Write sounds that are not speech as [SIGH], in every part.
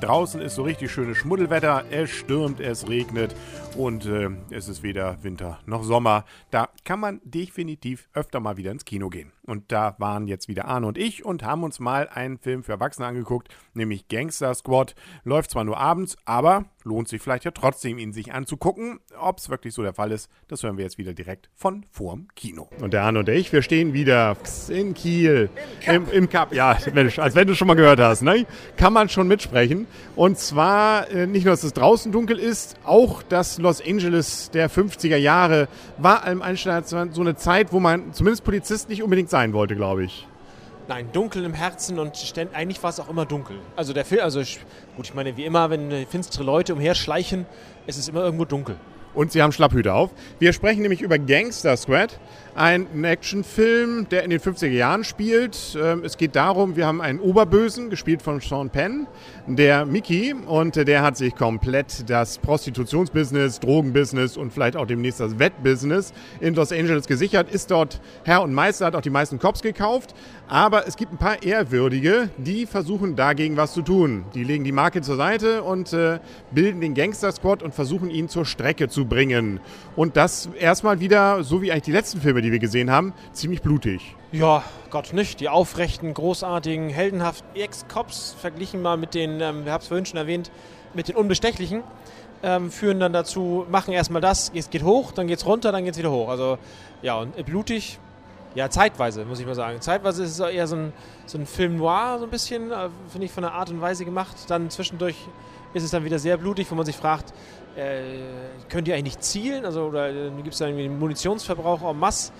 Draußen ist so richtig schönes Schmuddelwetter, es stürmt, es regnet und äh, es ist weder Winter noch Sommer. Da kann man definitiv öfter mal wieder ins Kino gehen. Und da waren jetzt wieder Arne und ich und haben uns mal einen Film für Erwachsene angeguckt, nämlich Gangster Squad. Läuft zwar nur abends, aber lohnt sich vielleicht ja trotzdem, ihn sich anzugucken. Ob es wirklich so der Fall ist, das hören wir jetzt wieder direkt von vorm Kino. Und der Arne und ich, wir stehen wieder in Kiel. Im Cup. Im, Im Cup. Ja, Mensch, als wenn du schon mal gehört hast. Ne? Kann man schon mitsprechen. Und zwar äh, nicht nur, dass es draußen dunkel ist, auch das Los Angeles der 50er Jahre war allem Einstein so eine Zeit, wo man zumindest Polizist nicht unbedingt sein wollte, glaube ich. Nein, dunkel im Herzen und eigentlich war es auch immer dunkel. Also der Film, also ich, gut, ich meine, wie immer, wenn finstere Leute umherschleichen, ist es immer irgendwo dunkel. Und sie haben Schlapphüte auf. Wir sprechen nämlich über Gangster Squad, ein Actionfilm, der in den 50er Jahren spielt. Ähm, es geht darum, wir haben einen Oberbösen, gespielt von Sean Penn, der Mickey, und der hat sich komplett das Prostitutionsbusiness, Drogenbusiness und vielleicht auch demnächst das Wettbusiness in Los Angeles gesichert, ist dort Herr und Meister, hat auch die meisten Cops gekauft. Aber es gibt ein paar Ehrwürdige, die versuchen dagegen was zu tun. Die legen die Marke zur Seite und äh, bilden den Gangster Squad und versuchen ihn zur Strecke zu bringen. Und das erstmal wieder, so wie eigentlich die letzten Filme, die wir gesehen haben, ziemlich blutig. Ja, Gott nicht. Die aufrechten, großartigen, heldenhaften Ex-Cops verglichen mal mit den, ähm, wir haben es vorhin schon erwähnt, mit den Unbestechlichen, ähm, führen dann dazu, machen erstmal das, es geht hoch, dann geht es runter, dann geht es wieder hoch. Also ja, und blutig, ja, zeitweise, muss ich mal sagen. Zeitweise ist es eher so ein, so ein Film noir, so ein bisschen, äh, finde ich, von der Art und Weise gemacht. Dann zwischendurch ist es dann wieder sehr blutig, wo man sich fragt, äh, könnt ihr eigentlich nicht zielen? Also, oder äh, gibt es da irgendwie einen Munitionsverbrauch en masse?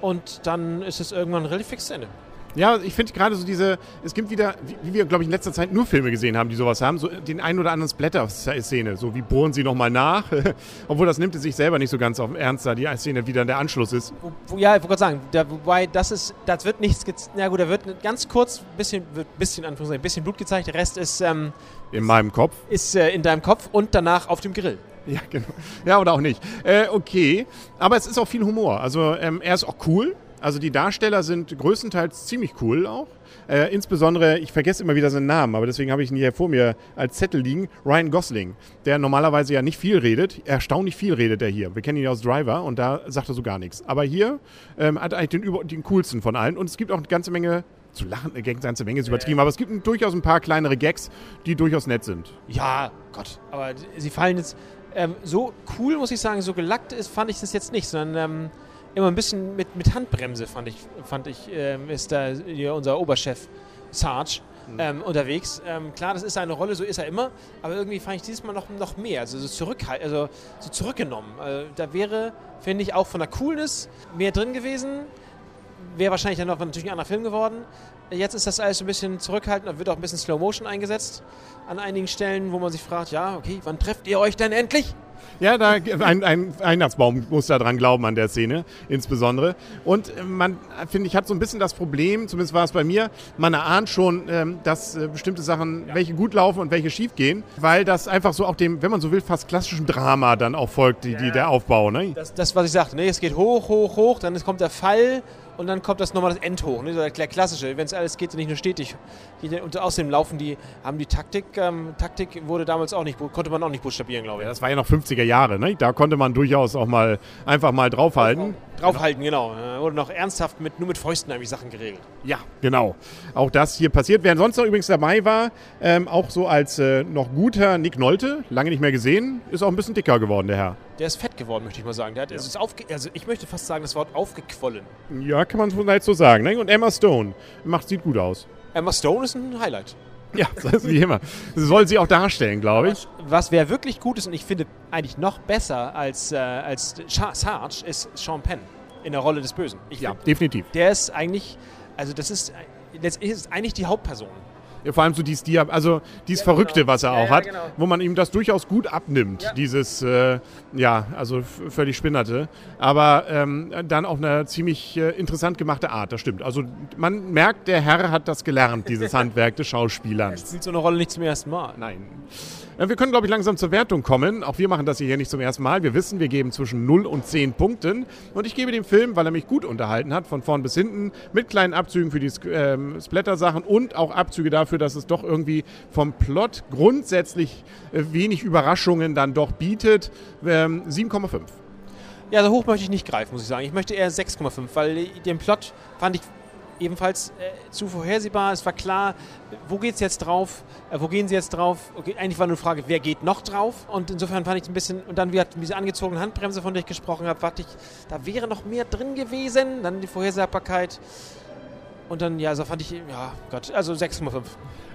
Und dann ist es irgendwann relativ fix Ende. Ja, ich finde gerade so diese, es gibt wieder, wie wir, glaube ich, in letzter Zeit nur Filme gesehen haben, die sowas haben, so den einen oder anderen Splatter-Szene, so wie bohren sie nochmal nach, [LAUGHS] obwohl das nimmt es sich selber nicht so ganz auf Ernst, da die Szene wieder der Anschluss ist. Ja, ich wollte gerade sagen, da, wobei das ist, das wird nichts, na gut, da wird ganz kurz, bisschen, wird bisschen, Anführungszeichen, bisschen Blut gezeigt, der Rest ist... Ähm, in meinem Kopf? Ist äh, in deinem Kopf und danach auf dem Grill. Ja, genau. Ja, oder auch nicht. Äh, okay, aber es ist auch viel Humor. Also ähm, er ist auch cool. Also die Darsteller sind größtenteils ziemlich cool auch. Äh, insbesondere, ich vergesse immer wieder seinen Namen, aber deswegen habe ich ihn hier vor mir als Zettel liegen, Ryan Gosling, der normalerweise ja nicht viel redet. Erstaunlich viel redet er hier. Wir kennen ihn ja aus Driver und da sagt er so gar nichts. Aber hier ähm, hat er eigentlich den, den coolsten von allen und es gibt auch eine ganze Menge zu lachen, eine ganze Menge ist übertrieben, aber es gibt durchaus ein paar kleinere Gags, die durchaus nett sind. Ja, Gott, aber sie fallen jetzt ähm, so cool, muss ich sagen, so gelackt ist, fand ich das jetzt nicht, sondern ähm, immer ein bisschen mit, mit Handbremse, fand ich, fand ich ähm, ist da hier unser Oberchef Sarge mhm. ähm, unterwegs. Ähm, klar, das ist seine Rolle, so ist er immer, aber irgendwie fand ich dieses Mal noch, noch mehr, also so, zurückhalt, also so zurückgenommen. Also, da wäre, finde ich, auch von der Coolness mehr drin gewesen. Wäre wahrscheinlich dann noch natürlich ein anderer Film geworden. Jetzt ist das alles ein bisschen zurückhaltend, da wird auch ein bisschen Slow Motion eingesetzt an einigen Stellen, wo man sich fragt, ja, okay, wann trefft ihr euch denn endlich? Ja, da, ein, ein Weihnachtsbaum muss da dran glauben an der Szene, insbesondere. Und man, finde ich, hat so ein bisschen das Problem, zumindest war es bei mir, man erahnt schon, ähm, dass äh, bestimmte Sachen, welche gut laufen und welche schief gehen, weil das einfach so auch dem, wenn man so will, fast klassischen Drama dann auch folgt, die, die der Aufbau. Ne? Das, das, was ich sagte, ne? es geht hoch, hoch, hoch, dann kommt der Fall und dann kommt das nochmal das Endhoch, ne? der klassische, wenn es alles geht, nicht nur stetig. Und außerdem laufen die, haben die Taktik, ähm, Taktik wurde damals auch nicht, konnte man auch nicht buchstabieren, glaube ich. Ja, das war ja noch 50er Jahre, ne? da konnte man durchaus auch mal einfach mal draufhalten. Draufhalten, genau. Da wurde noch ernsthaft mit, nur mit Fäusten eigentlich Sachen geregelt. Ja, genau. Auch das hier passiert. Wer sonst noch übrigens dabei war, ähm, auch so als äh, noch guter Nick Nolte, lange nicht mehr gesehen, ist auch ein bisschen dicker geworden, der Herr. Der ist fett geworden, möchte ich mal sagen. Der hat, ja. ist aufge also ich möchte fast sagen, das Wort aufgequollen. Ja, kann man vielleicht so sagen. Ne? Und Emma Stone macht, sieht gut aus. Emma Stone ist ein Highlight. Ja, das ist wie immer. Das soll sie auch darstellen, glaube ich. Was wer wirklich gut ist und ich finde eigentlich noch besser als, äh, als Sarge ist Sean Penn in der Rolle des Bösen. Ich ja, find, definitiv. Der ist eigentlich, also das ist, letztendlich ist eigentlich die Hauptperson. Ja, vor allem so dieses, Dia also dieses Ja, Verrückte, genau. was er Ja, auch ja, hat, genau. wo man ihm das durchaus gut abnimmt, Ja. dieses, äh, ja, also völlig spinnerte, aber ähm, dann auf eine ziemlich äh, interessant gemachte Art, das stimmt. Also man merkt, der Herr hat das gelernt, dieses [LAUGHS] Handwerk des Schauspielers. Spielt so eine Rolle nicht zum ersten Mal. Nein. Äh, Wir können, glaube ich, langsam zur Wertung kommen. Auch wir machen das hier nicht zum ersten Mal. Wir wissen, wir geben zwischen 0 und 10 Punkten. Und ich gebe dem Film, weil er mich gut unterhalten hat, von vorn bis hinten, mit kleinen Abzügen für die ähm, Splatter-Sachen und auch Abzüge dafür, dass es doch irgendwie vom Plot grundsätzlich äh, wenig Überraschungen dann doch bietet, ähm, 7,5. Ja, so hoch möchte ich nicht greifen, muss ich sagen. Ich möchte eher 6,5, weil äh, den Plot fand ich ebenfalls äh, zu vorhersehbar. Es war klar, wo geht's jetzt drauf? Äh, wo gehen sie jetzt drauf? Okay, eigentlich war nur eine Frage, wer geht noch drauf? Und insofern fand ich ein bisschen, und dann wie gesagt, diese angezogene Handbremse, von der ich gesprochen habe, warte ich, da wäre noch mehr drin gewesen. Dann die Vorhersehbarkeit. Und dann, ja, so fand ich, ja, Gott, also 6,5.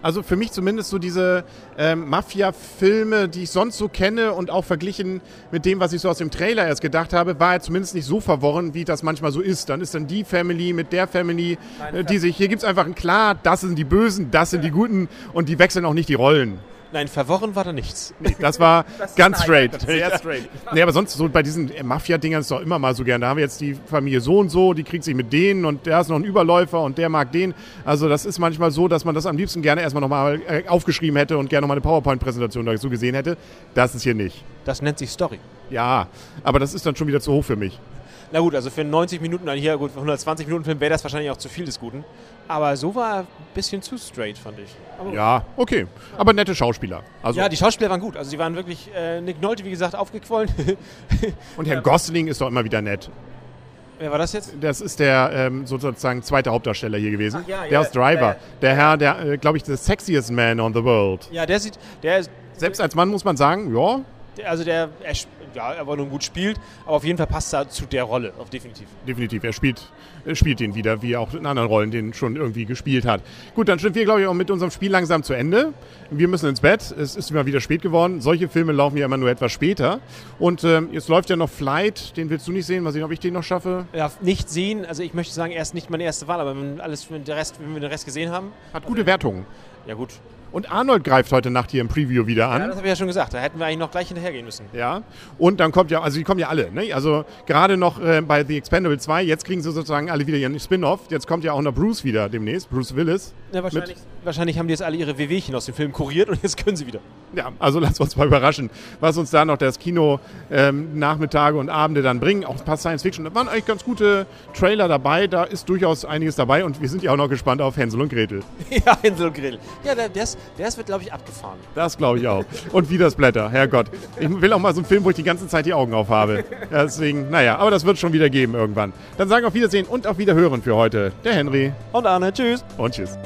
Also für mich zumindest so diese ähm, Mafia-Filme, die ich sonst so kenne und auch verglichen mit dem, was ich so aus dem Trailer erst gedacht habe, war er zumindest nicht so verworren, wie das manchmal so ist. Dann ist dann die Family mit der Family, äh, die sich, hier gibt es einfach ein klar, das sind die Bösen, das sind die Guten und die wechseln auch nicht die Rollen. Nein, verworren war da nichts. Nee, das war [LAUGHS] ganz nein, straight. [LAUGHS] Sehr ja. straight. Nee, aber sonst so bei diesen äh, Mafia-Dingern ist es doch immer mal so gern. Da haben wir jetzt die Familie so und so, die kriegt sich mit denen und der ist noch ein Überläufer und der mag den. Also das ist manchmal so, dass man das am liebsten gerne erstmal nochmal äh, aufgeschrieben hätte und gerne nochmal eine PowerPoint-Präsentation dazu gesehen hätte. Das ist hier nicht. Das nennt sich Story. Ja, aber das ist dann schon wieder zu hoch für mich. Na gut, also für 90 Minuten, nein, hier gut, für 120 Minuten Film wäre das wahrscheinlich auch zu viel des Guten. Aber so war ein bisschen zu straight, fand ich. Aber Ja, okay. Aber nette Schauspieler. Also, Ja, die Schauspieler waren gut. Also die waren wirklich, äh, Nick Nolte, wie gesagt, aufgequollen. [LAUGHS] und Herr Gosling ist doch immer wieder nett. Wer war das jetzt? Das ist der ähm, sozusagen zweite Hauptdarsteller hier gewesen. Ach ja, der ja, aus Driver. äh, der Herr, der, äh, glaube ich, the sexiest man on the world. Ja, der sieht, der ist, Selbst als Mann muss man sagen, ja, der, also der, er, ja, er war nun gut spielt, aber auf jeden Fall passt er zu der Rolle, auf definitiv. definitiv. Er spielt, er spielt den wieder, wie er auch in anderen Rollen den schon irgendwie gespielt hat. Gut, dann sind wir, glaube ich, auch mit unserem Spiel langsam zu Ende. Wir müssen ins Bett. Es ist immer wieder spät geworden. Solche Filme laufen ja immer nur etwas später. Und ähm, jetzt läuft ja noch Flight. Den willst du nicht sehen. Mal sehen, ob ich den noch schaffe. Ja, nicht sehen, also ich möchte sagen, er ist nicht meine erste Wahl, aber wenn, alles, wenn, der Rest, wenn wir den Rest gesehen haben, Hat gute Wertungen. ja gut. Und Arnold greift heute Nacht hier im Preview wieder Ja, an. das habe ich ja schon gesagt, da hätten wir eigentlich noch gleich hinterhergehen müssen. Ja, und dann kommt ja, also die kommen ja alle, ne? Also gerade noch äh, bei The Expendable 2, jetzt kriegen sie sozusagen alle wieder ihren Spin-off. Jetzt kommt ja auch noch Bruce wieder demnächst, Bruce Willis. Ja, wahrscheinlich, wahrscheinlich haben die jetzt alle ihre Wehwehchen aus dem Film kuriert und [LAUGHS] jetzt können sie wieder. Ja, also lass uns mal überraschen, was uns da noch das Kino ähm, Nachmittage und Abende dann bringen. Auch ein paar Science-Fiction. Da waren eigentlich ganz gute Trailer dabei, da ist durchaus einiges dabei und wir sind ja auch noch gespannt auf Hänsel und Gretel. [LAUGHS] ja, Hänsel und Gretel. Ja, der, der, ist, der ist, wird, glaube ich, abgefahren. Das glaube ich auch. Und wie das Blätter, Herrgott. Ich will auch mal so einen Film, wo ich die ganze Zeit die Augen auf habe. Ja, deswegen, naja, aber das wird schon wieder geben irgendwann. Dann sagen auf Wiedersehen und auf Wiederhören für heute der Henry Und Arne, tschüss. und tschüss.